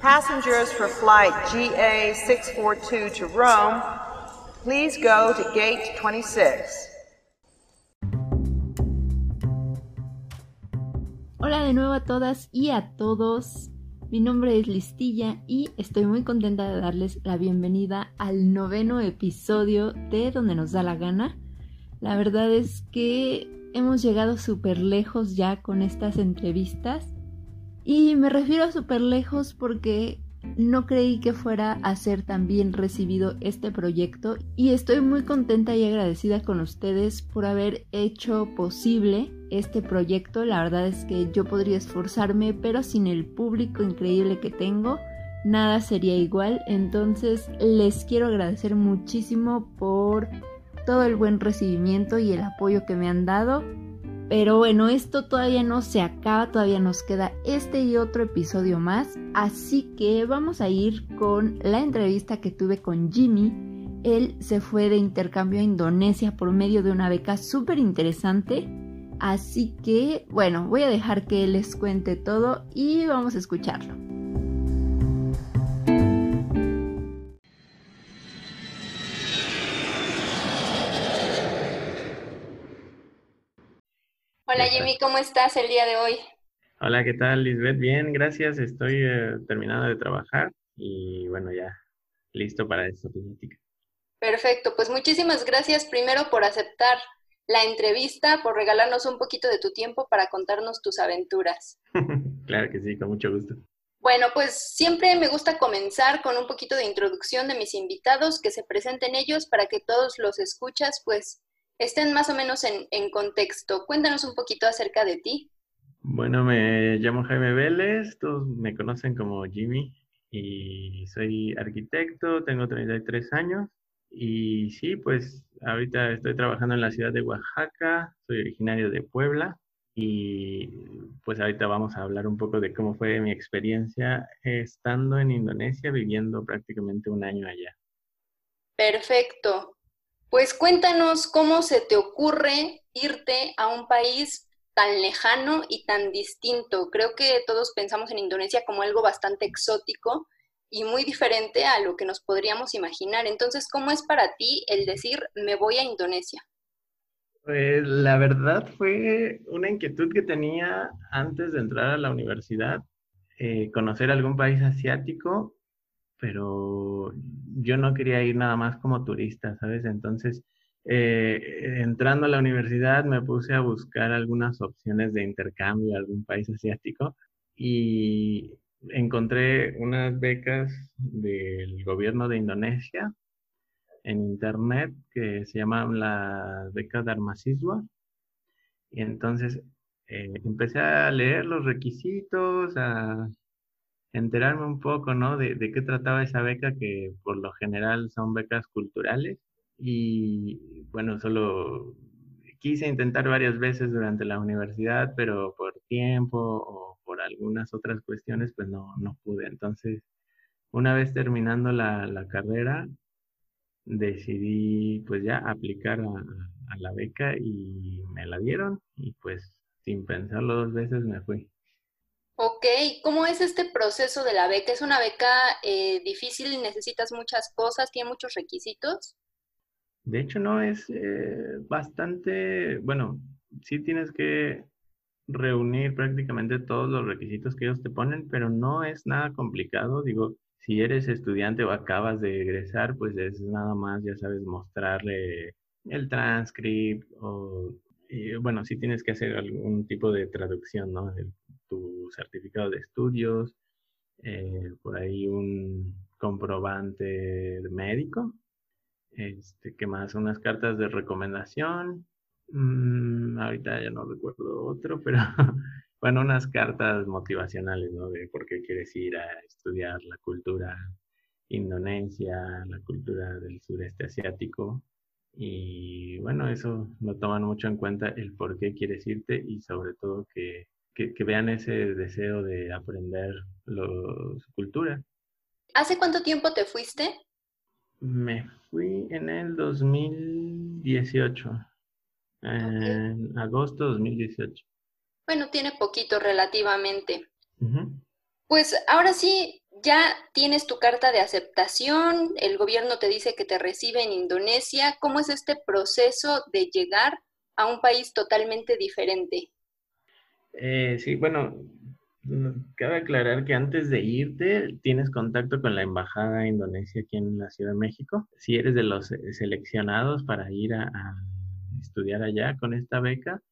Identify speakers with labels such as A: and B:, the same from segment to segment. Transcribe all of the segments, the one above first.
A: Passengers for flight GA642 to Rome, please go to gate 26.
B: Hola de nuevo a todas y a todos. Mi nombre es Listilla y estoy muy contenta de darles la bienvenida al noveno episodio de Donde nos da la gana. La verdad es que hemos llegado súper lejos ya con estas entrevistas y me refiero a súper lejos porque no creí que fuera a ser tan bien recibido este proyecto y estoy muy contenta y agradecida con ustedes por haber hecho posible este proyecto. La verdad es que yo podría esforzarme, pero sin el público increíble que tengo, nada sería igual. Entonces les quiero agradecer muchísimo por todo el buen recibimiento y el apoyo que me han dado. Pero bueno, esto todavía no se acaba, todavía nos queda este y otro episodio más, así que vamos a ir con la entrevista que tuve con Jimmy. Él se fue de intercambio a Indonesia por medio de una beca súper interesante, así que bueno, voy a dejar que él les cuente todo y vamos a escucharlo. Hola Jimmy, ¿cómo estás el día de hoy?
C: Hola, ¿qué tal Lisbeth? Bien, gracias. Estoy eh, terminando de trabajar y bueno, ya listo para esta plática.
B: Perfecto, pues muchísimas gracias primero por aceptar la entrevista, por regalarnos un poquito de tu tiempo para contarnos tus aventuras.
C: claro que sí, con mucho gusto.
B: Bueno, pues siempre me gusta comenzar con un poquito de introducción de mis invitados, que se presenten ellos para que todos los escuchas pues estén más o menos en, contexto. Cuéntanos un poquito acerca de ti.
C: Bueno, me llamo Jaime Vélez, todos me conocen como Jimmy y soy arquitecto, tengo 33 años y sí, pues ahorita estoy trabajando en la ciudad de Oaxaca, soy originario de Puebla y pues ahorita vamos a hablar un poco de cómo fue mi experiencia estando en Indonesia, viviendo prácticamente un año allá.
B: Perfecto. Pues cuéntanos cómo se te ocurre irte a un país tan lejano y tan distinto. Creo que todos pensamos en Indonesia como algo bastante exótico y muy diferente a lo que nos podríamos imaginar. Entonces, ¿cómo es para ti el decir me voy a Indonesia?
C: Pues la verdad fue una inquietud que tenía antes de entrar a la universidad, eh, conocer algún país asiático pero yo no quería ir nada más como turista, ¿sabes? Entonces, eh, entrando a la universidad me puse a buscar algunas opciones de intercambio a algún país asiático y encontré unas becas del gobierno de Indonesia en internet que se llaman las becas de Armasiswa. Y entonces eh, empecé a leer los requisitos, a enterarme un poco, ¿no? De, qué trataba esa beca, que por lo general son becas culturales. Y bueno, solo quise intentar varias veces durante la universidad, pero por tiempo o por algunas otras cuestiones, pues no, no pude. Entonces, una vez terminando la, la carrera, decidí pues ya aplicar a la beca y me la dieron y pues sin pensarlo dos veces me fui.
B: Ok, ¿cómo es este proceso de la beca? ¿Es una beca eh, difícil? ¿Necesitas muchas cosas? ¿Tiene muchos requisitos?
C: De hecho, no, es eh, bastante, bueno, sí tienes que reunir prácticamente todos los requisitos que ellos te ponen, pero no es nada complicado. Digo, si eres estudiante o acabas de egresar, pues es nada más, ya sabes, mostrarle el transcript o, bueno, sí tienes que hacer algún tipo de traducción, ¿no? Certificado de estudios, eh, por ahí un comprobante médico, este, que más unas cartas de recomendación, mm, ahorita ya no recuerdo otro, pero bueno, unas cartas motivacionales, ¿no? De por qué quieres ir a estudiar la cultura indonesia, la cultura del sureste asiático. Y bueno, eso lo toman mucho en cuenta el por qué quieres irte y sobre todo que que, vean ese deseo de aprender su cultura.
B: ¿Hace cuánto tiempo te fuiste?
C: Me fui en el 2018, en agosto de 2018.
B: Bueno, tiene poquito relativamente. Pues ahora sí, ya tienes tu carta de aceptación, el gobierno te dice que te recibe en Indonesia. ¿Cómo es este proceso de llegar a un país totalmente diferente?
C: Eh, sí, bueno, cabe aclarar que antes de irte tienes contacto con la embajada indonesia aquí en la Ciudad de México. Si eres de los seleccionados para ir a estudiar allá con esta beca,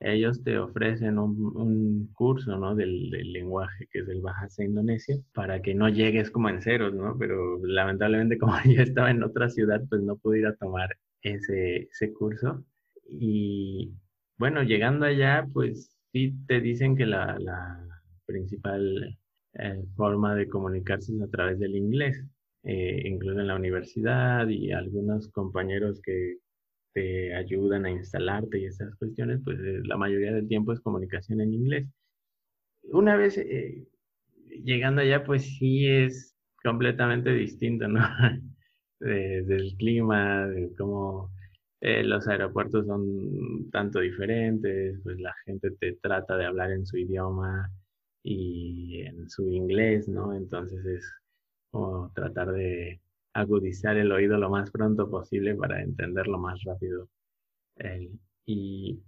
C: ellos te ofrecen un, curso, ¿no? Del, lenguaje, que es el Bahasa Indonesia, para que no llegues como en ceros, ¿no? Pero lamentablemente como yo estaba en otra ciudad, pues no pude ir a tomar ese, ese curso. Y bueno, llegando allá, pues sí te dicen que la, la principal eh, forma de comunicarse es a través del inglés. Eh, incluso en la universidad y algunos compañeros que, te ayudan a instalarte y esas cuestiones, pues eh, la mayoría del tiempo es comunicación en inglés. Una vez llegando allá, pues sí es completamente distinto, ¿no? del clima, de cómo eh, los aeropuertos son tanto diferentes, pues la gente te trata de hablar en su idioma y en su inglés, ¿no? Entonces es como tratar de agudizar el oído lo más pronto posible para entenderlo más rápido. y,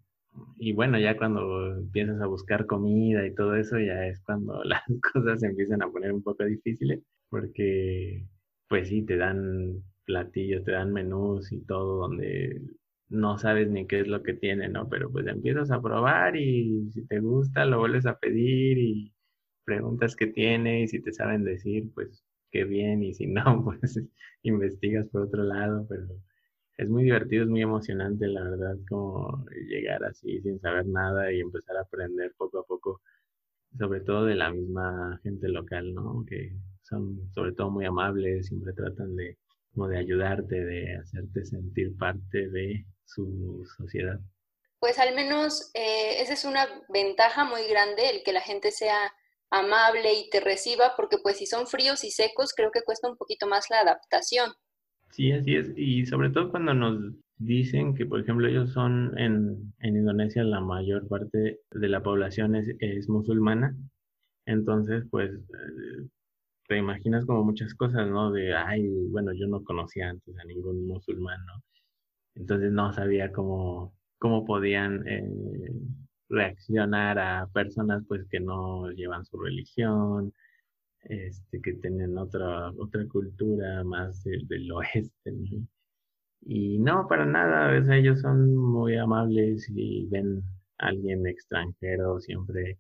C: y, bueno, ya cuando empiezas a buscar comida y todo eso, ya es cuando las cosas se empiezan a poner un poco difíciles, porque pues sí, te dan platillos, te dan menús y todo donde no sabes ni qué es lo que tiene, ¿no? Pero pues empiezas a probar y si te gusta lo vuelves a pedir y preguntas qué tiene y si te saben decir, pues qué bien, y si no, pues investigas por otro lado, pero es muy divertido, es muy emocionante, la verdad, como llegar así sin saber nada y empezar a aprender poco a poco, sobre todo de la misma gente local, ¿no? Que son sobre todo muy amables, siempre tratan de, como de ayudarte, de hacerte sentir parte de su sociedad.
B: Pues al menos eh, esa es una ventaja muy grande, el que la gente sea amable y te reciba, porque pues si son fríos y secos, creo que cuesta un poquito más la adaptación.
C: Sí, así es. Y sobre todo cuando nos dicen que, por ejemplo, ellos son en, en Indonesia, la mayor parte de la población es, es musulmana. Entonces, pues, eh, te imaginas como muchas cosas, ¿no? De, ay, bueno, yo no conocía antes a ningún musulmán, ¿no? Entonces no sabía cómo, cómo podían eh, reaccionar a personas pues que no llevan su religión, este, que tienen otra, otra cultura más del, oeste, Y no, para nada, ellos son muy amables y ven a alguien extranjero, siempre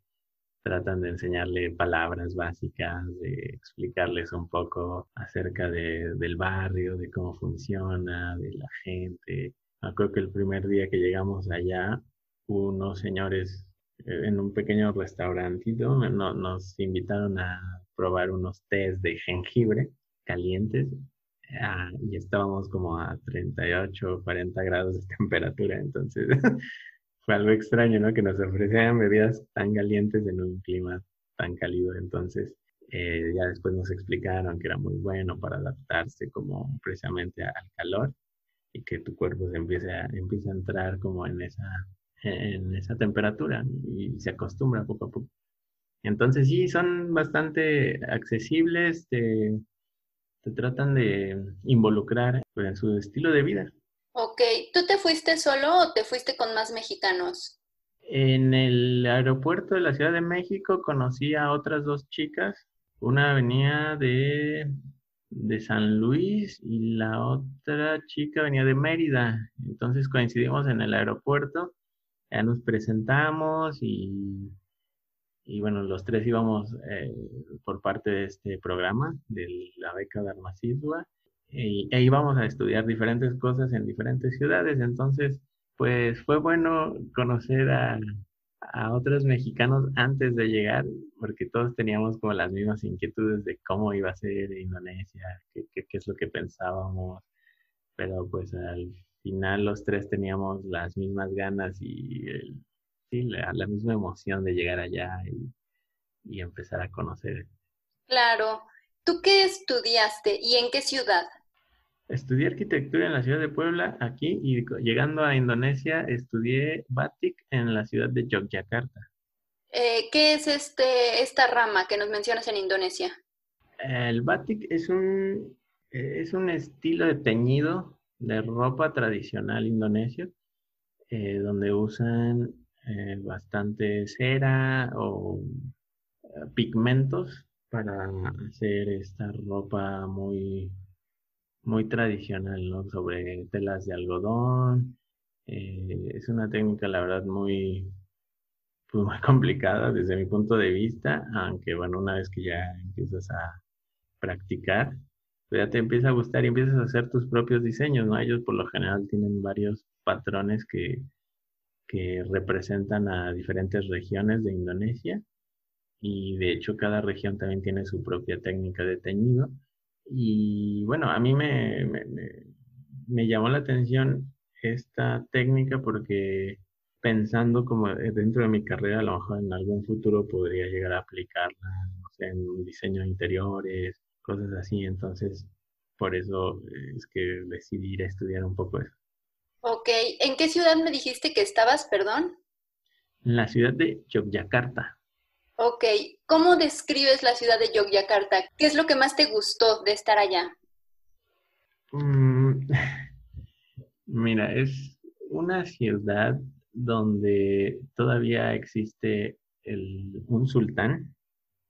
C: tratan de enseñarle palabras básicas, de explicarles un poco acerca de, del barrio, de cómo funciona, de la gente. Creo que el primer día que llegamos allá, unos señores eh, en un pequeño restaurantito nos invitaron a probar unos tés de jengibre calientes ah, y estábamos como a 38, 40 grados de temperatura, entonces fue algo extraño, ¿no? Que nos ofrecieran bebidas tan calientes en un clima tan cálido, entonces eh, ya después nos explicaron que era muy bueno para adaptarse como precisamente al calor y que tu cuerpo se empiece a, empiece a entrar como en esa en esa temperatura y se acostumbra poco a poco. Entonces sí, son bastante accesibles, te, te tratan de involucrar pues, en su estilo de vida.
B: Ok, ¿tú te fuiste solo o te fuiste con más mexicanos?
C: En el aeropuerto de la Ciudad de México conocí a otras dos chicas. Una venía de, de San Luis y la otra chica venía de Mérida. Entonces coincidimos en el aeropuerto ya nos presentamos y, y bueno, los tres íbamos eh, por parte de este programa de la beca de Armacidua y, e íbamos a estudiar diferentes cosas en diferentes ciudades. Entonces, pues fue bueno conocer a, a otros mexicanos antes de llegar, porque todos teníamos como las mismas inquietudes de cómo iba a ser Indonesia, qué, qué, qué es lo que pensábamos, pero pues al final los tres teníamos las mismas ganas y sí, la, misma emoción de llegar allá y, y empezar a conocer.
B: Claro. ¿Tú qué estudiaste y en qué ciudad?
C: Estudié arquitectura en la ciudad de Puebla, aquí, y llegando a Indonesia, estudié Batik en la ciudad de Yogyakarta.
B: Eh, ¿Qué es este, esta rama que nos mencionas en Indonesia?
C: El batik es un, es un estilo de teñido de ropa tradicional indonesio, eh, donde usan eh, bastante cera o eh, pigmentos para hacer esta ropa muy, muy tradicional, ¿no? Sobre telas de algodón. es una técnica, la verdad, muy, pues, muy complicada desde mi punto de vista, aunque bueno, una vez que ya empiezas a practicar, pues ya te empieza a gustar y empiezas a hacer tus propios diseños, ¿no? Ellos por lo general tienen varios patrones que, que representan a diferentes regiones de Indonesia y de hecho cada región también tiene su propia técnica de teñido. Y bueno, a mí me, me, me llamó la atención esta técnica porque pensando como dentro de mi carrera, a lo mejor en algún futuro podría llegar a aplicarla, no sé, en diseño de interiores, cosas así. Entonces, por eso es que decidí ir a estudiar un poco eso.
B: Ok, ¿en qué ciudad me dijiste que estabas, perdón?
C: En la ciudad de Yogyakarta.
B: Ok, ¿cómo describes la ciudad de Yogyakarta? ¿Qué es lo que más te gustó de estar allá?
C: Mm, mira, es una ciudad donde todavía existe un sultán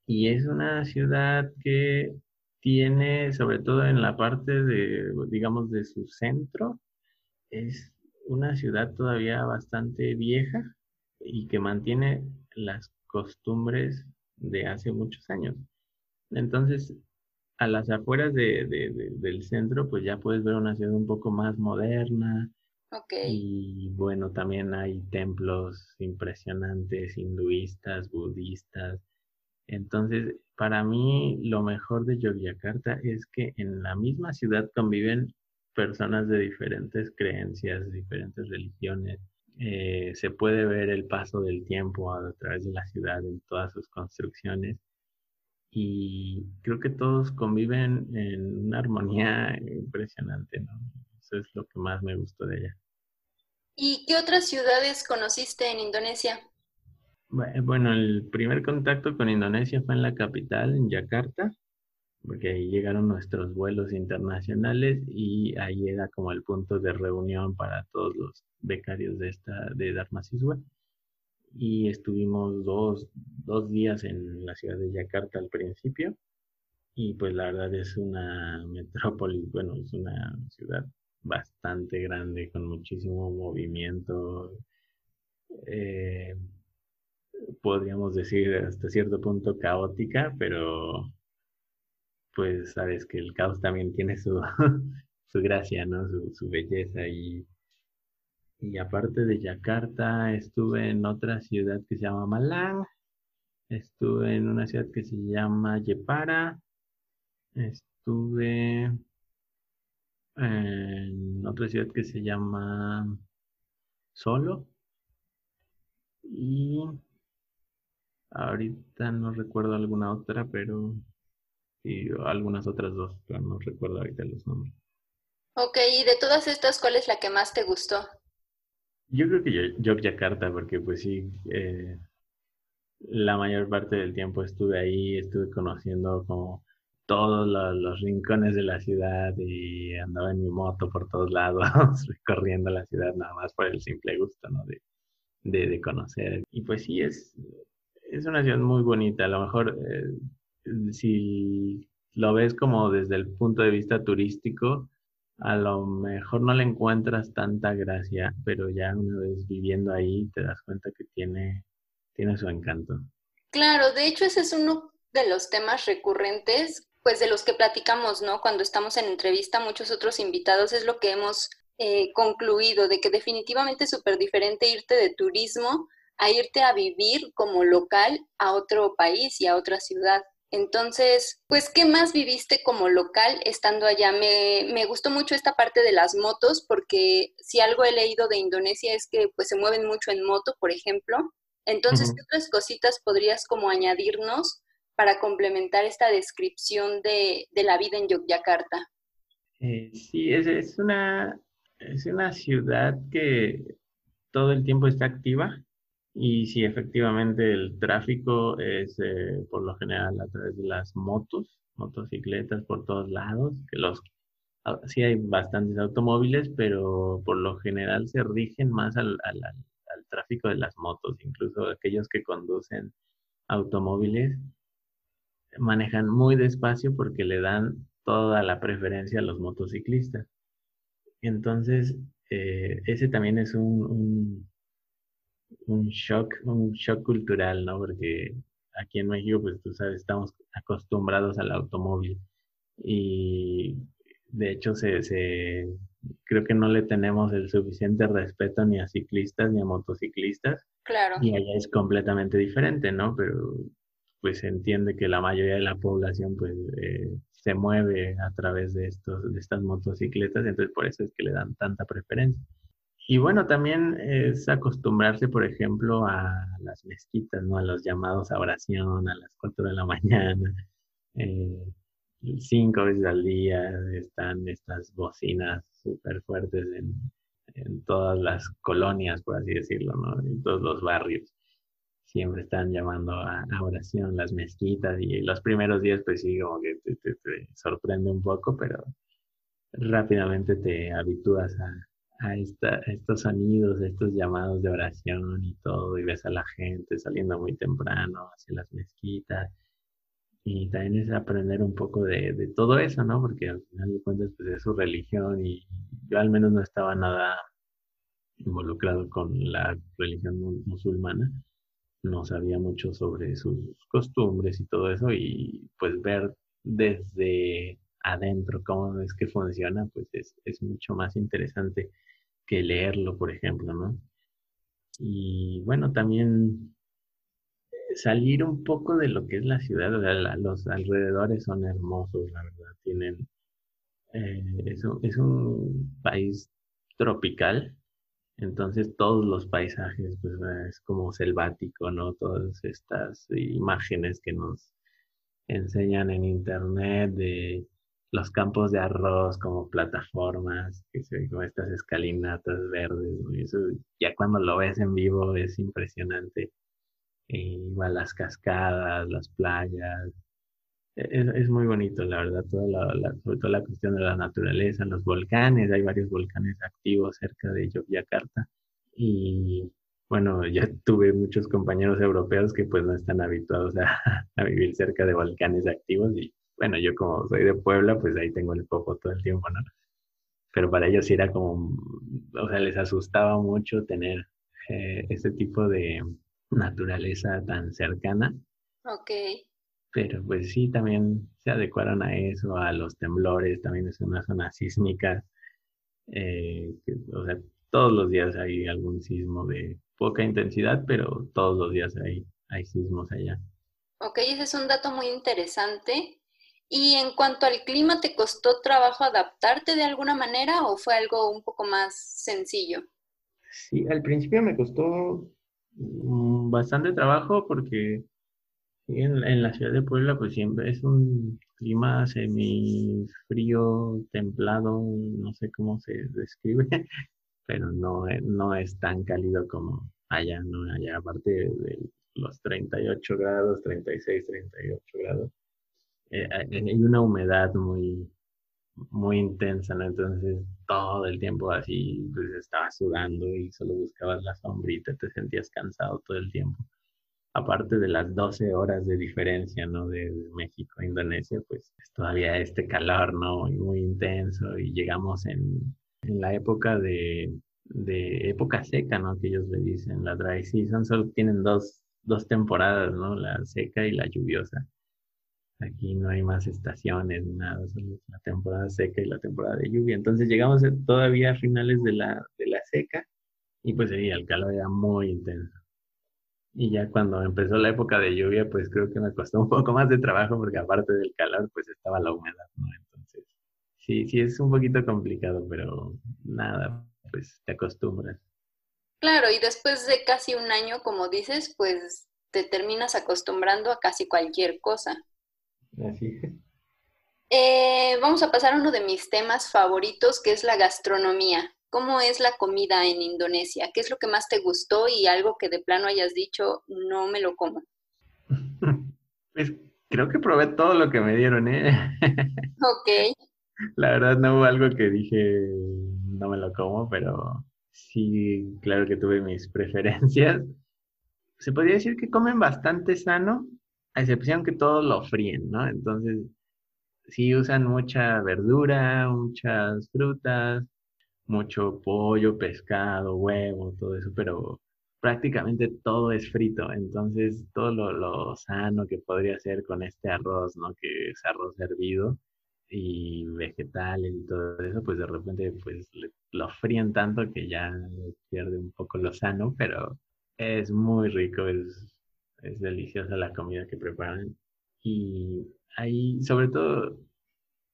C: y es una ciudad que tiene, sobre todo en la parte de, digamos, de su centro, es una ciudad todavía bastante vieja y que mantiene las costumbres de hace muchos años. Entonces, a las afueras del centro, pues ya puedes ver una ciudad un poco más moderna, y bueno, también hay templos impresionantes, hinduistas, budistas. Entonces, para mí lo mejor de Yogyakarta es que en la misma ciudad conviven personas de diferentes creencias, diferentes religiones. Eh, se puede ver el paso del tiempo a través de la ciudad en todas sus construcciones y creo que todos conviven en una armonía impresionante, ¿no? Eso es lo que más me gustó de ella.
B: ¿Y qué otras ciudades conociste en Indonesia?
C: Bueno, el primer contacto con Indonesia fue en la capital, en Yakarta, porque ahí llegaron nuestros vuelos internacionales y ahí era como el punto de reunión para todos los becarios de esta de Dharma Y estuvimos dos, dos días en la ciudad de Yakarta al principio y pues la verdad es una metrópolis, bueno, es una ciudad bastante grande, con muchísimo movimiento. Eh, podríamos decir hasta cierto punto caótica, pero pues sabes que el caos también tiene su, su gracia, ¿no? Su, belleza. Y, y aparte de Yakarta, estuve en otra ciudad que se llama Malang, estuve en una ciudad que se llama Yepara, estuve en otra ciudad que se llama Solo. Y ahorita no recuerdo alguna otra, pero y algunas otras dos, pero no recuerdo ahorita los nombres.
B: Ok, y de todas estas, ¿cuál es la que más te gustó?
C: Yo creo que yo, Yogyakarta, porque pues sí, eh, la mayor parte del tiempo estuve ahí, estuve conociendo como todos los, rincones de la ciudad y andaba en mi moto por todos lados, recorriendo la ciudad nada más por el simple gusto, ¿no? De, de, conocer. Y pues sí, es, es una ciudad muy bonita. A lo mejor eh, si lo ves como desde el punto de vista turístico, a lo mejor no le encuentras tanta gracia, pero ya una vez viviendo ahí te das cuenta que tiene, tiene su encanto.
B: Claro, de hecho ese es uno de los temas recurrentes pues de los que platicamos, ¿no? Cuando estamos en entrevista, muchos otros invitados, es lo que hemos eh, concluido, de que definitivamente es súper diferente irte de turismo a irte a vivir como local a otro país y a otra ciudad. Entonces, pues, ¿qué más viviste como local estando allá? Me, me, gustó mucho esta parte de las motos, porque si algo he leído de Indonesia es que pues se mueven mucho en moto, por ejemplo. Entonces, ¿qué otras cositas podrías como añadirnos para complementar esta descripción de, la vida en Yogyakarta?
C: Eh, sí, es, una, es una ciudad que todo el tiempo está activa. Y sí, efectivamente el tráfico es eh, por lo general a través de las motos, motocicletas por todos lados, que los ah, sí hay bastantes automóviles, pero por lo general se rigen más al, al, al tráfico de las motos, incluso aquellos que conducen automóviles manejan muy despacio porque le dan toda la preferencia a los motociclistas. Entonces, eh, ese también es un, un, shock, un shock cultural, ¿no? Porque aquí en México, pues tú sabes, estamos acostumbrados al automóvil y de hecho se, se, creo que no le tenemos el suficiente respeto ni a ciclistas ni a motociclistas.
B: Claro.
C: Y allá es completamente diferente, ¿no? Pero pues se entiende que la mayoría de la población pues eh, se mueve a través de, estos, de estas motocicletas, entonces por eso es que le dan tanta preferencia. Y bueno, también es acostumbrarse, por ejemplo, a las mezquitas, ¿no? A los llamados a oración a las 4 de la mañana. Eh, cinco veces al día están estas bocinas súper fuertes en, en, todas las colonias, por así decirlo, ¿no? En todos los barrios siempre están llamando a, oración las mezquitas y los primeros días pues sí como que te, sorprende un poco, pero rápidamente te habitúas a, a, estos sonidos, a estos llamados de oración y todo, y ves a la gente saliendo muy temprano hacia las mezquitas. Y también es aprender un poco de, todo eso, ¿no? Porque al final de cuentas pues es su religión y yo al menos no estaba nada involucrado con la religión musulmana no sabía mucho sobre sus costumbres y todo eso y pues ver desde adentro cómo es que funciona, pues es, es mucho más interesante que leerlo, por ejemplo, ¿no? Y bueno, también salir un poco de lo que es la ciudad, los alrededores son hermosos, la verdad, tienen, eh, es, es un país tropical, entonces todos los paisajes, pues es como selvático, ¿no? Todas estas imágenes que nos enseñan en internet de los campos de arroz como plataformas, como estas escalinatas verdes, eso ya cuando lo ves en vivo es impresionante. E igual las cascadas, las playas, es, muy bonito, la verdad, toda la, sobre todo la cuestión de la naturaleza, los volcanes, hay varios volcanes activos cerca de Yogyakarta. Y bueno, ya tuve muchos compañeros europeos que pues no están habituados a, vivir cerca de volcanes activos y bueno, yo como soy de Puebla, pues ahí tengo el poco todo el tiempo, ¿no? Pero para ellos era como, o sea, les asustaba mucho tener eh, ese tipo de naturaleza tan cercana.
B: Ok.
C: Pero pues sí, también se adecuaron a eso, a los temblores, también es una zona sísmica. Eh, o sea, todos los días hay algún sismo de poca intensidad, pero todos los días hay, hay sismos allá.
B: Ok, ese es un dato muy interesante. Y en cuanto al clima, ¿te costó trabajo adaptarte de alguna manera o fue algo un poco más sencillo?
C: Sí, al principio me costó mm, bastante trabajo porque en, la ciudad de Puebla, pues siempre es un clima semifrío, templado, no sé cómo se describe, pero no, no es tan cálido como allá, ¿no? Allá, aparte de los 38 grados, 36, 38 grados, eh, hay una humedad muy, muy intensa, ¿no? Entonces, todo el tiempo así, pues estabas sudando y solo buscabas la sombrita, te sentías cansado todo el tiempo aparte de las 12 horas de diferencia, ¿no? De, México a Indonesia, pues todavía este calor, ¿no? Muy, intenso y llegamos en, en la época de, de, época seca, ¿no? Que ellos le dicen, la dry season, solo tienen dos, dos temporadas, ¿no? La seca y la lluviosa. Aquí no hay más estaciones nada, solo la temporada seca y la temporada de lluvia. Entonces llegamos todavía a finales de la, de la seca y pues sí, el calor era muy intenso. Y ya cuando empezó la época de lluvia, pues creo que me costó un poco más de trabajo porque aparte del calor, pues estaba la humedad, ¿no? Entonces, sí, sí es un poquito complicado, pero nada, pues te acostumbras.
B: Claro, y después de casi un año, como dices, pues te terminas acostumbrando a casi cualquier cosa.
C: Así es.
B: Eh, vamos a pasar a uno de mis temas favoritos, que es la gastronomía. ¿Cómo es la comida en Indonesia? ¿Qué es lo que más te gustó y algo que de plano hayas dicho, no me lo como?
C: Pues creo que probé todo lo que me dieron, ¿eh?
B: Ok.
C: La verdad no hubo algo que dije, no me lo como, pero sí, claro que tuve mis preferencias. Se podría decir que comen bastante sano, a excepción que todos lo fríen, ¿no? Entonces, sí usan mucha verdura, muchas frutas, mucho pollo, pescado, huevo, todo eso, pero prácticamente todo es frito. Entonces, todo lo, sano que podría ser con este arroz, ¿no? Que es arroz hervido y vegetales y todo eso, pues de repente pues lo fríen tanto que ya pierde un poco lo sano, pero es muy rico, es, es deliciosa la comida que preparan. Y ahí, sobre todo,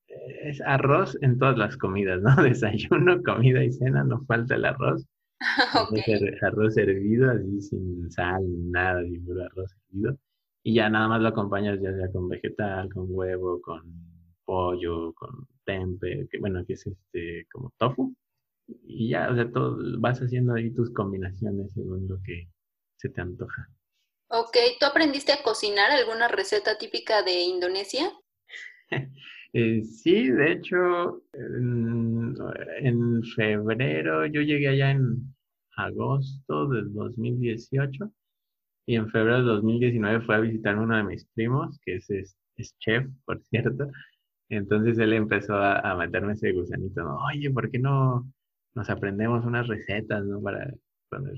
C: es arroz en todas las comidas, ¿no? Desayuno, comida y cena, no falta el arroz. Arroz hervido, así sin sal, nada, ni puro arroz hervido. Y ya nada más lo acompañas ya sea con vegetal, con huevo, con pollo, con tempe, que bueno, que es este como tofu. Y ya, o sea, todo, vas haciendo ahí tus combinaciones según lo que se te antoja.
B: Ok, ¿tú aprendiste a cocinar alguna receta típica de Indonesia?
C: Eh, sí, de hecho, en, febrero, yo llegué allá en agosto del 2018 y en febrero del 2019 fue a visitar uno de mis primos, que es, es, chef, por cierto. Entonces él empezó a, meterme ese gusanito, oye, ¿por qué no nos aprendemos unas recetas, ¿no? Para cuando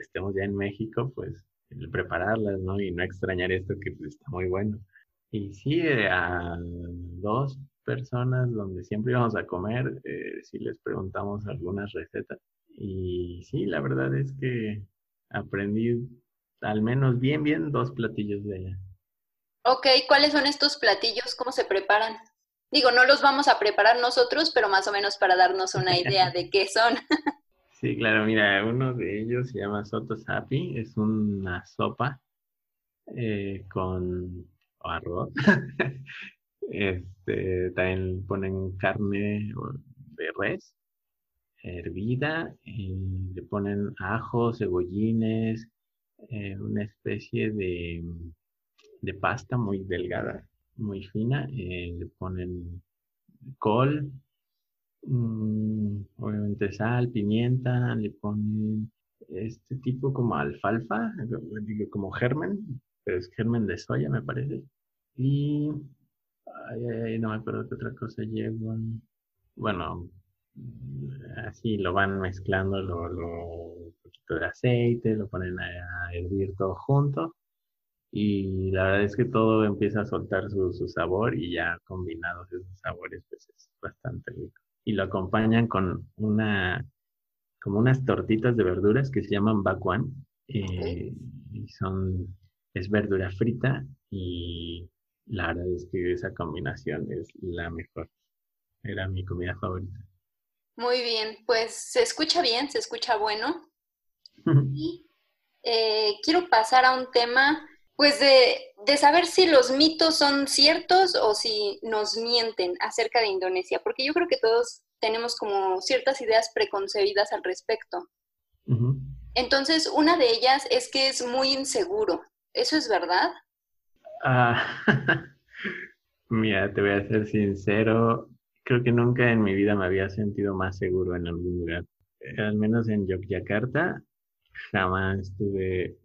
C: estemos ya en México, pues prepararlas, ¿no? Y no extrañar esto que pues, está muy bueno. Y sí, eh, a dos personas donde siempre íbamos a comer, eh, si les preguntamos algunas recetas. Y sí, la verdad es que aprendí al menos bien, bien dos platillos de allá.
B: Ok, ¿cuáles son estos platillos? ¿Cómo se preparan? Digo, no los vamos a preparar nosotros, pero más o menos para darnos una idea de qué son.
C: sí, claro, mira, uno de ellos se llama soto sapi, es una sopa eh, con arroz. este, también ponen carne de res hervida, le ponen ajo, cebollines, eh, una especie de, de, pasta muy delgada, muy fina, eh, le ponen col, mm, obviamente sal, pimienta, le ponen este tipo como alfalfa, como germen, pero es germen de soya me parece. Y ay, no me acuerdo qué otra cosa llevan. Bueno, así lo van mezclando, lo, lo, un poquito de aceite, lo ponen a, hervir todo junto. Y la verdad es que todo empieza a soltar su, su sabor y ya combinados esos sabores, pues es bastante rico. Y lo acompañan con una, como unas tortitas de verduras que se llaman bakwan. Eh, y son, es verdura frita y la verdad es que esa combinación es la mejor. Era mi comida favorita.
B: Muy bien, pues se escucha bien, se escucha bueno. y eh, quiero pasar a un tema, pues de, de, saber si los mitos son ciertos o si nos mienten acerca de Indonesia, porque yo creo que todos tenemos como ciertas ideas preconcebidas al respecto. Entonces, una de ellas es que es muy inseguro. ¿Eso es verdad?
C: Ah, mira, te voy a ser sincero, creo que nunca en mi vida me había sentido más seguro en algún lugar. Al menos en Yogyakarta jamás tuve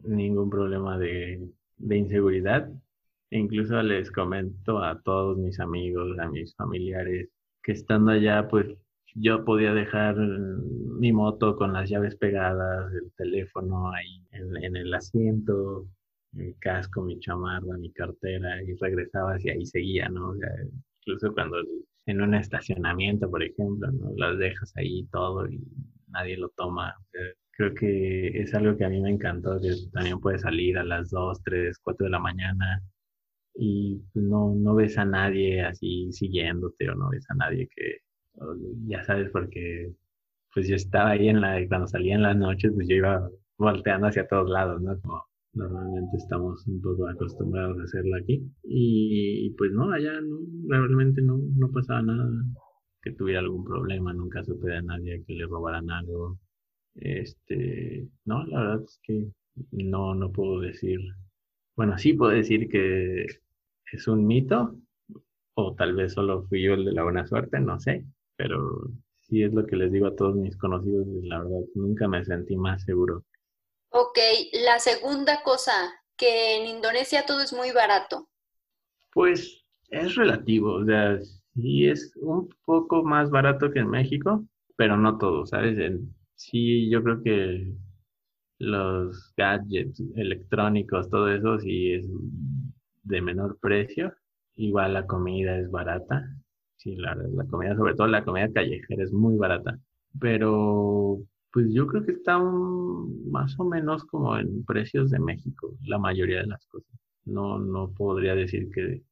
C: ningún problema de, de inseguridad. Incluso les comento a todos mis amigos, a mis familiares, que estando allá, pues yo podía dejar mi moto con las llaves pegadas, el teléfono ahí en, en el asiento, mi casco, mi chamarra, mi cartera y regresaba hacia ahí seguía, ¿no? incluso cuando en un estacionamiento, por ejemplo, ¿no? Las dejas ahí todo y nadie lo toma. Creo que es algo que a mí me encantó, que también puedes salir a las 2, 3, 4 de la mañana y no, no ves a nadie así siguiéndote o no ves a nadie que, ya sabes, porque pues yo estaba ahí en la, cuando salía en las noches, pues yo iba volteando hacia todos lados, ¿no? Como Normalmente estamos un poco acostumbrados a hacerlo aquí. Y, pues no, allá no, realmente no, no pasaba nada. que tuviera algún problema, nunca supe de nadie que le robaran algo. Este, no, la verdad es que no, no puedo decir, bueno, sí puedo decir que es un mito, o tal vez solo fui yo el de la buena suerte, no sé, pero sí es lo que les digo a todos mis conocidos la verdad nunca me sentí más seguro.
B: Ok, la segunda cosa, que en Indonesia todo es muy barato.
C: Pues es relativo, o sea, sí es un poco más barato que en México, pero no todo, ¿sabes? Sí, yo creo que los gadgets electrónicos, todo eso sí es de menor precio. Igual la comida es barata. Sí, la, comida, sobre todo la comida callejera, es muy barata. Pero pues yo creo que está más o menos como en precios de México, la mayoría de las cosas. No, no podría decir que,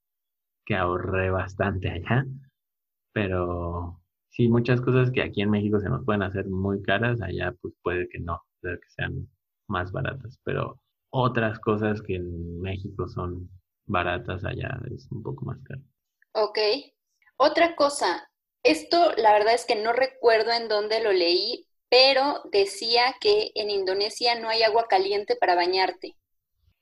C: que ahorré bastante allá, pero sí, muchas cosas que aquí en México se nos pueden hacer muy caras, allá pues puede que no, puede que sean más baratas, pero otras cosas que en México son baratas allá es un poco más caro.
B: Ok. Otra cosa, esto la verdad es que no recuerdo en dónde lo leí, pero decía que en Indonesia no hay agua caliente para bañarte.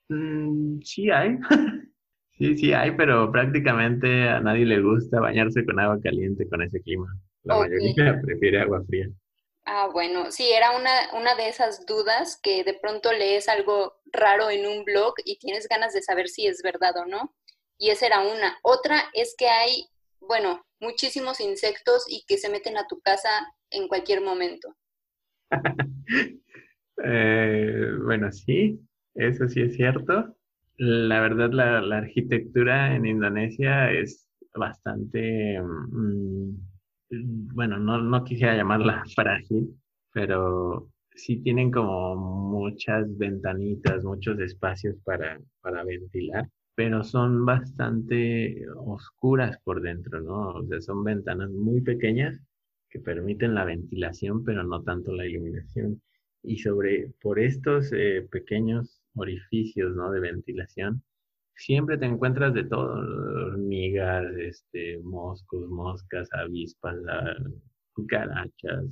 C: Mm, sí hay. sí, sí hay, pero prácticamente a nadie le gusta bañarse con agua caliente con ese clima. La mayoría prefiere agua fría.
B: Ah, bueno, sí, era una, una de esas dudas que de pronto lees algo raro en un blog y tienes ganas de saber si es verdad o no. Y esa era una. Otra es que hay, bueno, muchísimos insectos y que se meten a tu casa en cualquier momento.
C: Eh, bueno, sí, eso sí es cierto. La verdad, la, arquitectura en Indonesia es bastante, mm, bueno, no, no quisiera llamarla frágil, pero sí tienen como muchas ventanitas, muchos espacios para, para ventilar, pero son bastante oscuras por dentro, ¿no? O sea, son ventanas muy pequeñas que permiten la ventilación, pero no tanto la iluminación. Y sobre, por estos eh, pequeños orificios, ¿no? De ventilación, siempre te encuentras de todo, hormigas, este, moscos, moscas, avispas, cucarachas,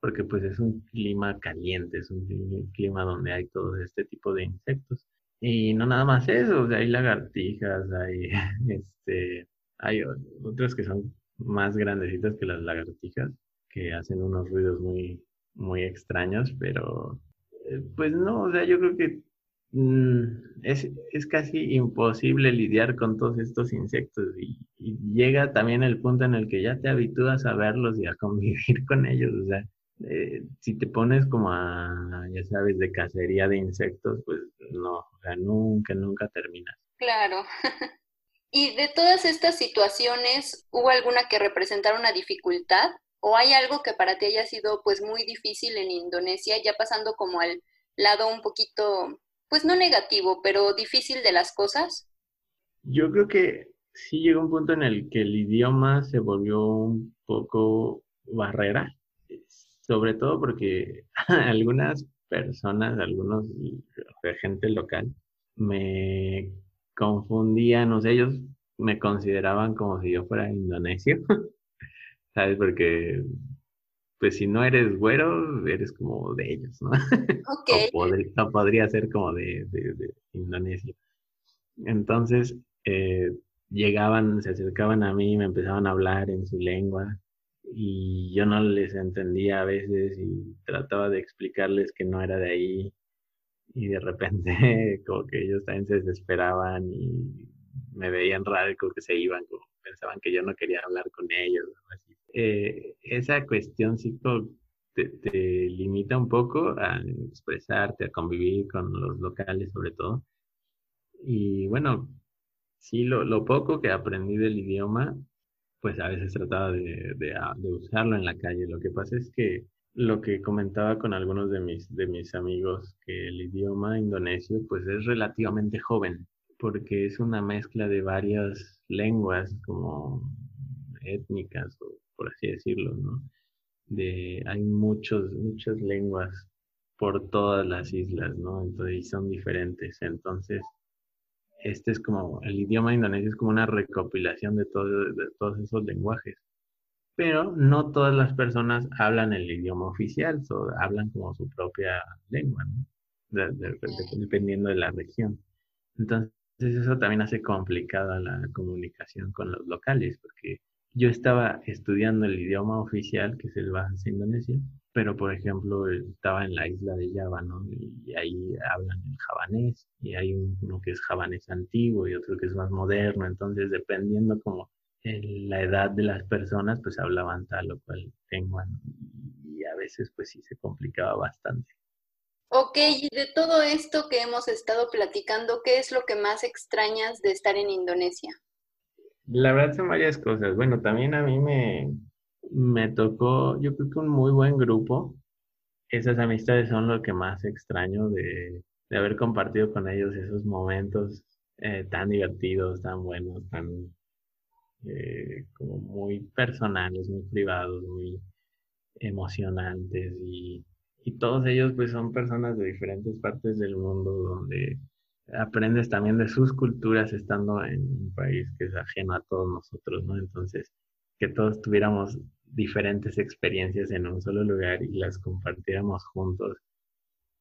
C: porque pues es un clima caliente, es un clima donde hay todo este tipo de insectos. Y no nada más eso, hay lagartijas, hay, este, hay otras que son más grandecitas que las lagartijas, que hacen unos ruidos muy, muy extraños, pero eh, pues no, o sea, yo creo que es, es, casi imposible lidiar con todos estos insectos y, llega también el punto en el que ya te habitúas a verlos y a convivir con ellos, o sea, eh, si te pones como a, ya sabes, de cacería de insectos, pues no, o sea, nunca, nunca terminas.
B: Claro. ¿Y de todas estas situaciones, hubo alguna que representara una dificultad? ¿O hay algo que para ti haya sido pues muy difícil en Indonesia, ya pasando como al lado un poquito, pues no negativo, pero difícil de las cosas?
C: Yo creo que sí llegó un punto en el que el idioma se volvió un poco barrera, sobre todo porque algunas personas, algunos, gente local, me confundían, o sea, ellos me consideraban como si yo fuera indonesio. ¿sabes? Porque, pues si no eres güero, eres como de ellos, ¿no?
B: Ok.
C: o, podría, ser como de, Indonesia. Entonces, eh, llegaban, se acercaban a mí, me empezaban a hablar en su lengua y yo no les entendía a veces y trataba de explicarles que no era de ahí y de repente como que ellos también se desesperaban y me veían raro como que se iban, como pensaban que yo no quería hablar con ellos. Así. Eh, esa cuestión sí te, limita un poco a expresarte, a convivir con los locales sobre todo. Y bueno, sí, lo, poco que aprendí del idioma, pues a veces trataba de, de, usarlo en la calle. Lo que pasa es que lo que comentaba con algunos de mis, de mis amigos, que el idioma indonesio pues es relativamente joven, porque es una mezcla de varias lenguas como étnicas o por así decirlo, ¿no? De, hay muchos, muchas lenguas por todas las islas, ¿no? Entonces, son diferentes. Entonces, este es como, el idioma indonesio es como una recopilación de, todo, de todos esos lenguajes. pero no todas las personas hablan el idioma oficial, o hablan como su propia lengua, ¿no? dependiendo de la región. Entonces, eso también hace complicada la comunicación con los locales, porque yo estaba estudiando el idioma oficial, que es el Bahasa Indonesia, pero por ejemplo estaba en la isla de Java, ¿no? Y ahí hablan el javanés, y hay uno que es javanés antiguo y otro que es más moderno, entonces dependiendo como la edad de las personas, pues hablaban tal o cual lengua, y a veces pues sí se complicaba bastante.
B: Ok, y de todo esto que hemos estado platicando, ¿qué es lo que más extrañas de estar en Indonesia?
C: La verdad son varias cosas. Bueno, también a mí me, me tocó, yo creo que un muy buen grupo. Esas amistades son lo que más extraño de, de haber compartido con ellos esos momentos eh, tan divertidos, tan buenos, tan eh, como muy personales, muy privados, muy emocionantes y, y todos ellos pues son personas de diferentes partes del mundo donde aprendes también de sus culturas estando en un país que es ajeno a todos nosotros, ¿no? Entonces, que todos tuviéramos diferentes experiencias en un solo lugar y las compartiéramos juntos.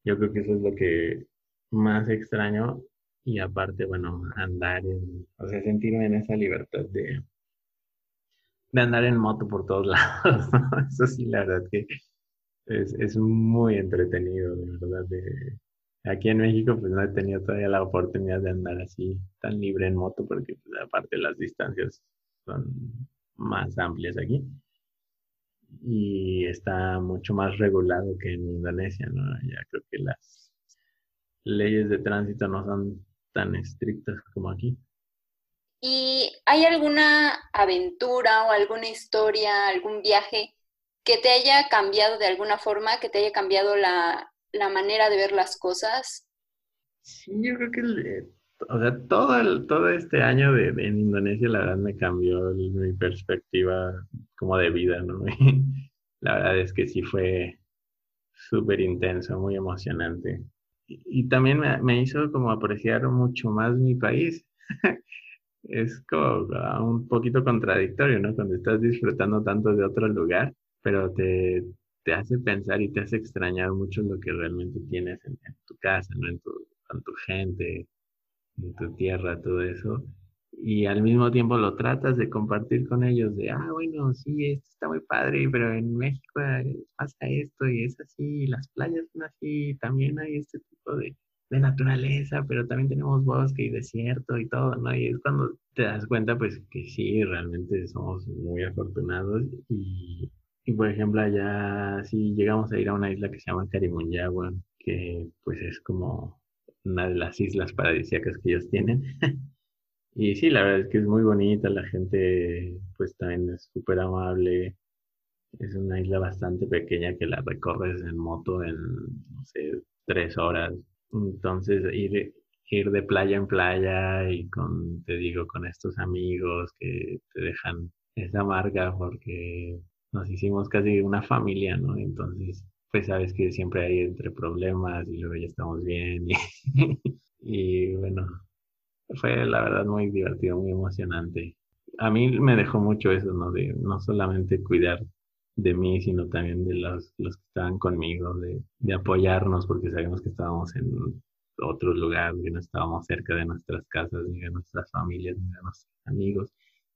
C: Yo creo que eso es lo que más extraño y aparte, bueno, andar en, o sea, sentirme en esa libertad de, de andar en moto por todos lados. Eso sí, la verdad que es, es muy entretenido, de verdad. De, aquí en México, pues no he tenido todavía la oportunidad de andar así tan libre en moto, porque pues, aparte las distancias son más amplias aquí. Y está mucho más regulado que en Indonesia, ¿no? Ya creo que las leyes de tránsito no son tan estrictas como aquí.
B: ¿Y hay alguna aventura o alguna historia, algún viaje que te haya cambiado de alguna forma, que te haya cambiado la, manera de ver las cosas?
C: Sí, yo creo que, o sea, todo, todo este año de, en Indonesia, la verdad me cambió mi perspectiva como de vida, ¿no? la verdad es que sí fue súper intenso, muy emocionante. Y, también me, me, hizo como apreciar mucho más mi país. es como un poquito contradictorio, ¿no? Cuando estás disfrutando tanto de otro lugar, pero te, te hace pensar y te hace extrañar mucho lo que realmente tienes en, tu casa, ¿no? En tu, con tu gente, en tu tierra, todo eso. Y al mismo tiempo lo tratas de compartir con ellos, de, ah, bueno, sí, esto está muy padre, pero en México eh, pasa esto y es así, las playas son así, también hay este tipo de, de naturaleza, pero también tenemos bosque y desierto y todo, ¿no? Y es cuando te das cuenta, pues, que sí, realmente somos muy afortunados y, y por ejemplo, allá sí llegamos a ir a una isla que se llama Karimunyawa, que pues es como una de las islas paradisíacas que ellos tienen. y sí, la verdad es que es muy bonita, la gente pues también es súper amable. Es una isla bastante pequeña que la recorres en moto en, no sé, tres horas entonces, ir, ir de playa en playa y con, te digo, con estos amigos que te dejan esa marca porque nos hicimos casi una familia, ¿no? Entonces, pues sabes que siempre hay entre problemas y luego ya estamos bien. Y, bueno, fue la verdad muy divertido, muy emocionante. A mí me dejó mucho eso, ¿no? De no solamente cuidar de mí, sino también de los, los que estaban conmigo, de, de apoyarnos, porque sabíamos que estábamos en otro lugar, que no estábamos cerca de nuestras casas, ni de nuestras familias, ni de nuestros amigos.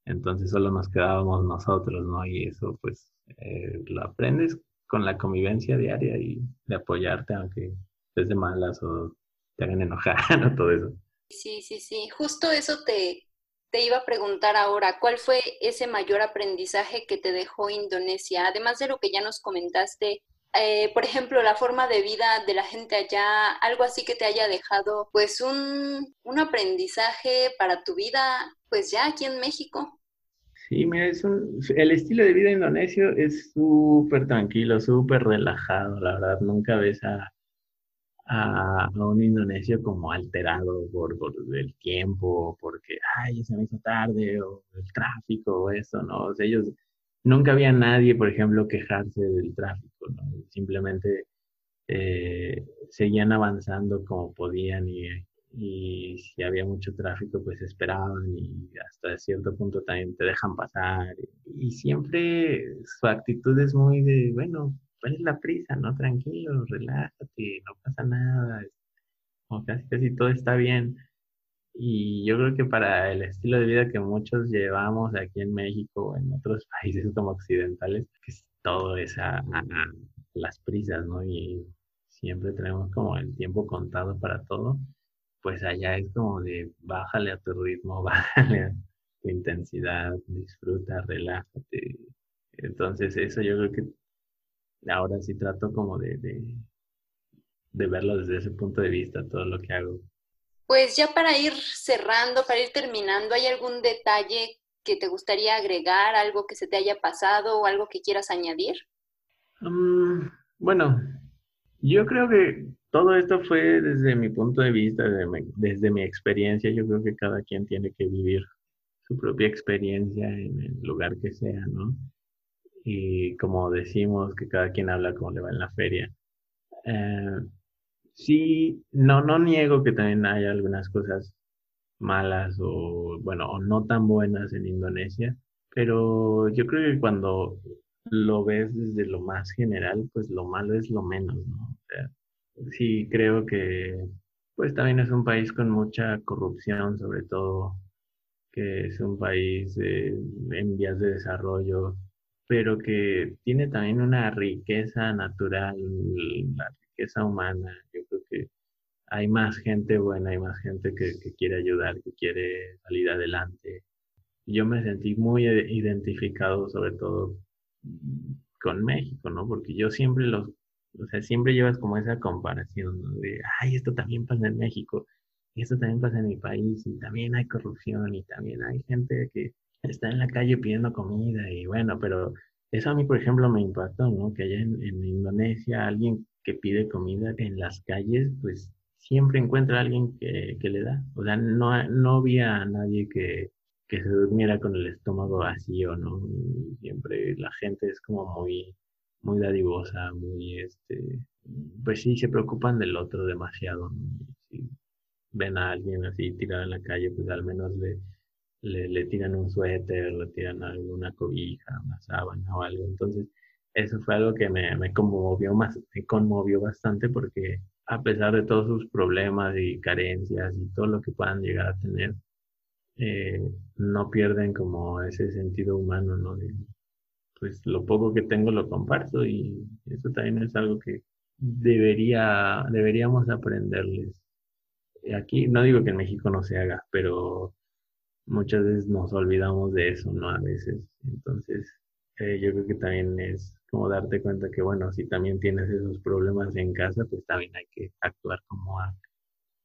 C: Entonces solo nos quedábamos nosotros, ¿no? Y eso pues eh, lo aprendes con la convivencia diaria y de apoyarte aunque estés de malas o te hagan enojar o todo eso.
B: Sí, sí, sí. Justo eso te, te iba a preguntar ahora, ¿cuál fue ese mayor aprendizaje que te dejó Indonesia? Además de lo que ya nos comentaste, eh, por ejemplo, la forma de vida de la gente allá, algo así que te haya dejado pues un, un aprendizaje para tu vida, pues ya aquí en México.
C: Sí, mira, es el estilo de vida indonesio es súper tranquilo, súper relajado, la verdad, nunca ves a a, un indonesio como alterado por, por, el tiempo, porque, ay, se me hizo tarde, o el tráfico, o eso, ¿no? O sea, ellos, nunca había nadie, por ejemplo, quejarse del tráfico, ¿no? Simplemente eh, seguían avanzando como podían y, y si había mucho tráfico, pues esperaban y hasta cierto punto también te dejan pasar. Y siempre su actitud es muy de, bueno, ¿cuál es la prisa? No, tranquilo, relájate, no pasa nada, o casi casi todo está bien. Y yo creo que para el estilo de vida que muchos llevamos aquí en México o en otros países como occidentales, que todo es a las prisas, ¿no? Y siempre tenemos como el tiempo contado para todo pues allá es como de bájale a tu ritmo, bájale a tu intensidad, disfruta, relájate. Entonces eso yo creo que ahora sí trato como de, de, verlo desde ese punto de vista, todo lo que hago.
B: Pues ya para ir cerrando, para ir terminando, ¿hay algún detalle que te gustaría agregar, algo que se te haya pasado o algo que quieras añadir?
C: Mm, bueno, yo creo que todo esto fue desde mi punto de vista, desde mi, experiencia. Yo creo que cada quien tiene que vivir su propia experiencia en el lugar que sea, ¿no? Y como decimos, que cada quien habla como le va en la feria. Eh, sí, no, no niego que también hay algunas cosas malas o, bueno, no tan buenas en Indonesia, pero yo creo que cuando lo ves desde lo más general, pues lo malo es lo menos, ¿no? O sea, sí creo que pues también es un país con mucha corrupción, sobre todo, que es un país en vías de desarrollo, pero que tiene también una riqueza natural, la riqueza humana. Yo creo que hay más gente buena, hay más gente que, que quiere ayudar, que quiere salir adelante. Yo me sentí muy identificado, sobre todo con México, ¿no? Porque yo siempre los o sea, siempre llevas como esa comparación, ¿no? De, ay, esto también pasa en México, y esto también pasa en mi país, y también hay corrupción, y también hay gente que está en la calle pidiendo comida, y bueno, pero eso a mí, por ejemplo, me impactó, ¿no? Que allá en, Indonesia alguien que pide comida en las calles, pues siempre encuentra a alguien que, que le da. O sea, no, no había nadie que, que se durmiera con el estómago vacío, ¿no? Siempre la gente es como muy muy dadivosa, muy, este, pues sí, se preocupan del otro demasiado. Si ven a alguien así tirado en la calle, pues al menos le, le, tiran un suéter, le tiran alguna cobija, una sábana o algo. Entonces, eso fue algo que me, me conmovió más, me conmovió bastante porque a pesar de todos sus problemas y carencias y todo lo que puedan llegar a tener, eh, no pierden como ese sentido humano, ¿no? pues lo poco que tengo lo comparto y eso también es algo que debería, deberíamos aprenderles. Aquí no digo que en México no se haga, pero muchas veces nos olvidamos de eso, ¿no? A veces. Entonces, eh, yo creo que también es como darte cuenta que, bueno, si también tienes esos problemas en casa, pues también hay que actuar como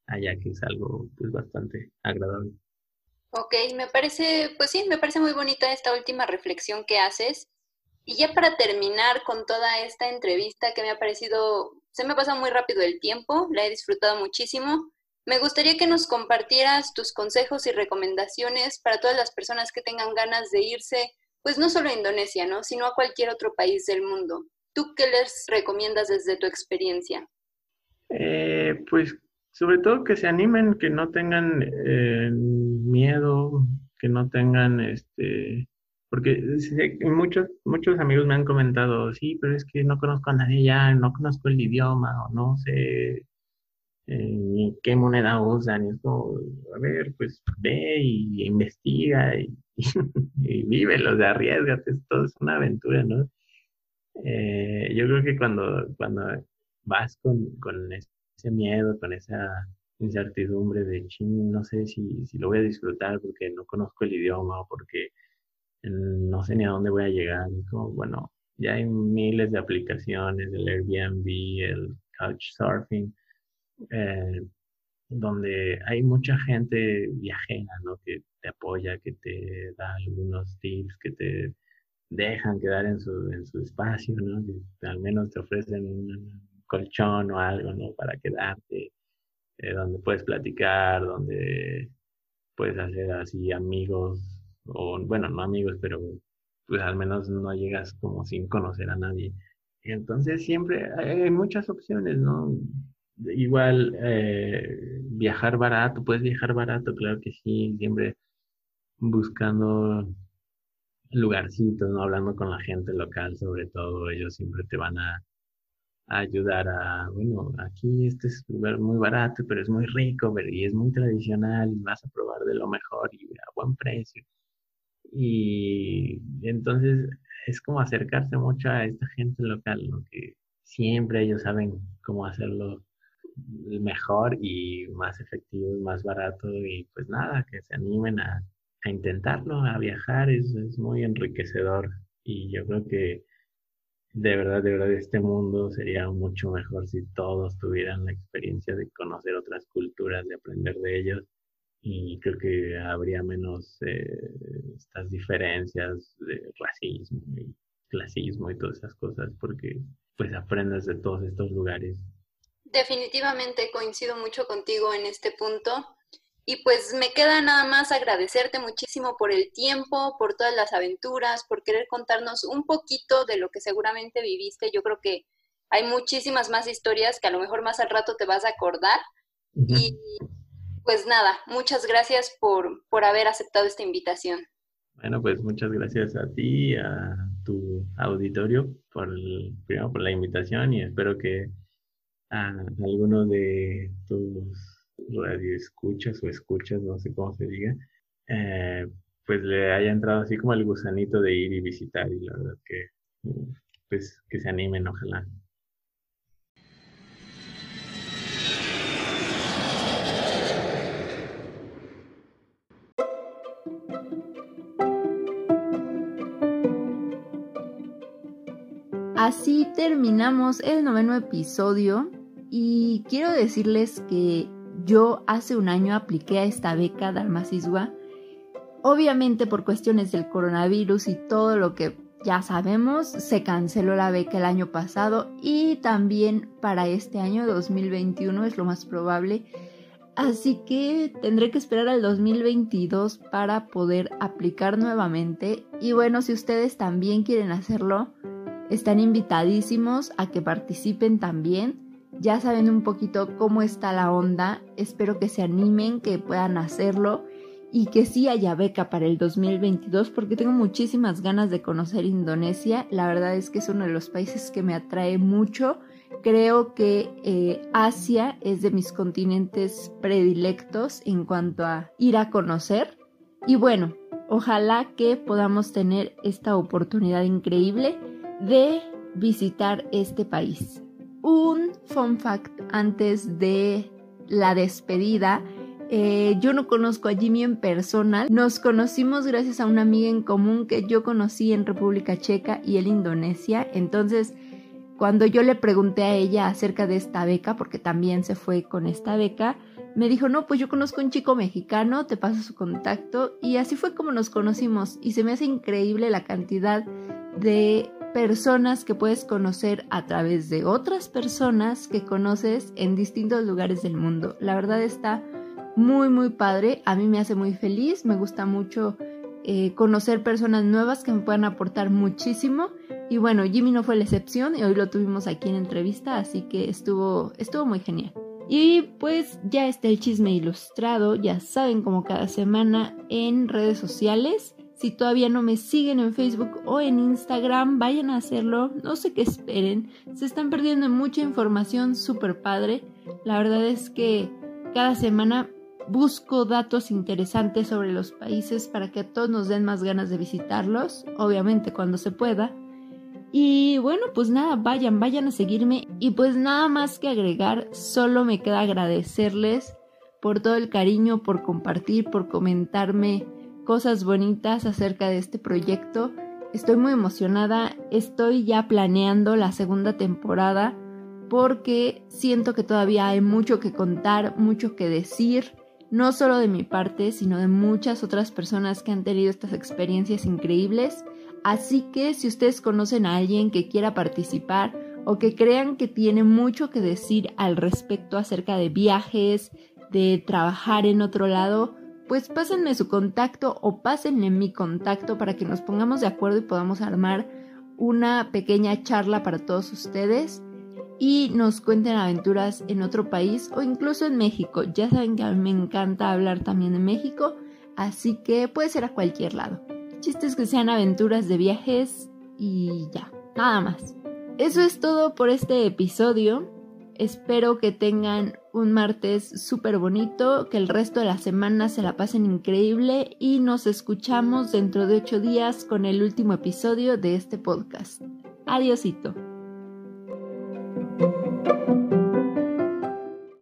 C: allá, que es algo pues bastante agradable.
B: Ok, me parece, pues sí, me parece muy bonita esta última reflexión que haces y ya para terminar con toda esta entrevista que me ha parecido, se me ha pasado muy rápido el tiempo, la he disfrutado muchísimo. Me gustaría que nos compartieras tus consejos y recomendaciones para todas las personas que tengan ganas de irse, pues no solo a Indonesia, ¿no? sino a cualquier otro país del mundo. ¿Tú qué les recomiendas desde tu experiencia?
C: Eh, pues sobre todo que se animen, que no tengan eh, miedo, que no tengan este porque muchos, muchos amigos me han comentado, sí, pero es que no conozco a nadie ya, no conozco el idioma, o no sé eh, qué moneda usan. Y es como, a ver, pues ve y investiga y, y, vívelo, o arriesgate, esto es una aventura, ¿no? Eh, yo creo que cuando, cuando vas con, con ese miedo, con esa incertidumbre de, no sé si, si lo voy a disfrutar porque no conozco el idioma o porque no sé ni a dónde voy a llegar. como, bueno, ya hay miles de aplicaciones, el Airbnb, el Couchsurfing, eh, donde hay mucha gente viajera, ¿no? Que te apoya, que te da algunos tips, que te dejan quedar en su, en su espacio, ¿no? Que al menos te ofrecen un colchón o algo, ¿no? Para quedarte, eh, donde puedes platicar, donde puedes hacer así amigos o bueno, no amigos, pero pues al menos no llegas como sin conocer a nadie. Entonces siempre hay muchas opciones, ¿no? igual eh, viajar barato, puedes viajar barato, claro que sí, siempre buscando lugarcitos, ¿no? Hablando con la gente local sobre todo, ellos siempre te van a, ayudar a, bueno, aquí este es un lugar muy barato, pero es muy rico, y es muy tradicional, y vas a probar de lo mejor y a buen precio. Y entonces es como acercarse mucho a esta gente local, ¿no? Que siempre ellos saben cómo hacerlo mejor y más efectivo y más barato y pues nada, que se animen a, a intentarlo, a viajar, es, es muy enriquecedor y yo creo que de verdad, de verdad, este mundo sería mucho mejor si todos tuvieran la experiencia de conocer otras culturas, de aprender de ellos. Y creo que habría menos eh, estas diferencias de racismo y clasismo y todas esas cosas, porque pues aprendes de todos estos lugares.
B: Definitivamente coincido mucho contigo en este punto. Y pues me queda nada más agradecerte muchísimo por el tiempo, por todas las aventuras, por querer contarnos un poquito de lo que seguramente viviste. Yo creo que hay muchísimas más historias que a lo mejor más al rato te vas a acordar. Y pues nada, muchas gracias por, por haber aceptado esta invitación.
C: Bueno, pues muchas gracias a ti, a tu auditorio, por, primero por la invitación y espero que a alguno de tus radio escuchas o escuchas, no sé cómo se diga, eh, pues le haya entrado así como el gusanito de ir y visitar y la verdad que pues que se animen, ojalá.
D: Así terminamos el noveno episodio y quiero decirles que yo hace un año apliqué a esta beca Dalmasiswa. Obviamente por cuestiones del coronavirus y todo lo que ya sabemos, se canceló la beca el año pasado y también para este año 2021 es lo más probable. Así que tendré que esperar al 2022 para poder aplicar nuevamente. Y bueno, si ustedes también quieren hacerlo, están invitadísimos a que participen también ya saben un poquito cómo está la onda. Espero que se animen, que puedan hacerlo y que sí haya beca para el 2022 porque tengo muchísimas ganas de conocer Indonesia. La verdad es que es uno de los países que me atrae mucho. Creo que eh, Asia es de mis continentes predilectos en cuanto a ir a conocer. Y bueno, ojalá que podamos tener esta oportunidad increíble de visitar este país. Un fun fact antes de la despedida. Eh, yo no conozco a Jimmy en persona. Nos conocimos gracias a una amiga en común que yo conocí en República Checa y en Indonesia. Entonces, cuando yo le pregunté a ella acerca de esta beca, porque también se fue con esta beca, me dijo, no, pues yo conozco a un chico mexicano, te paso su contacto. Y así fue como nos conocimos. Y se me hace increíble la cantidad de personas que puedes conocer a través de otras personas que conoces en distintos lugares del mundo. La verdad está muy muy padre, a mí me hace muy feliz, me gusta mucho eh, conocer personas nuevas que me puedan aportar muchísimo y bueno, Jimmy no fue la excepción y hoy lo tuvimos aquí en entrevista, así que estuvo, estuvo muy genial. Y pues ya está el chisme ilustrado, ya saben como cada semana en redes sociales. Si todavía no me siguen en Facebook o en Instagram, vayan a hacerlo. No sé qué esperen. Se están perdiendo mucha información súper padre. La verdad es que cada semana busco datos interesantes sobre los países para que a todos nos den más ganas de visitarlos. Obviamente cuando se pueda. Y bueno, pues nada, vayan, vayan a seguirme. Y pues nada más que agregar, solo me queda agradecerles por todo el cariño, por compartir, por comentarme cosas bonitas acerca de este proyecto. Estoy muy emocionada, estoy ya planeando la segunda temporada porque siento que todavía hay mucho que contar, mucho que decir, no solo de mi parte, sino de muchas otras personas que han tenido estas experiencias increíbles. Así que si ustedes conocen a alguien que quiera participar o que crean que tiene mucho que decir al respecto acerca de viajes, de trabajar en otro lado, pues pásenme su contacto o pásenme mi contacto para que nos pongamos de acuerdo y podamos armar una pequeña charla para todos ustedes. y nos cuenten aventuras en otro país o incluso en México. Ya saben que a mí me encanta hablar también de México, así que puede ser a cualquier lado. Chistes que sean aventuras de viajes y ya, nada más. Eso es todo por este episodio. Espero que tengan un martes súper bonito, que el resto de la semana se la pasen increíble y nos escuchamos dentro de ocho días con el último episodio de este podcast. Adiosito.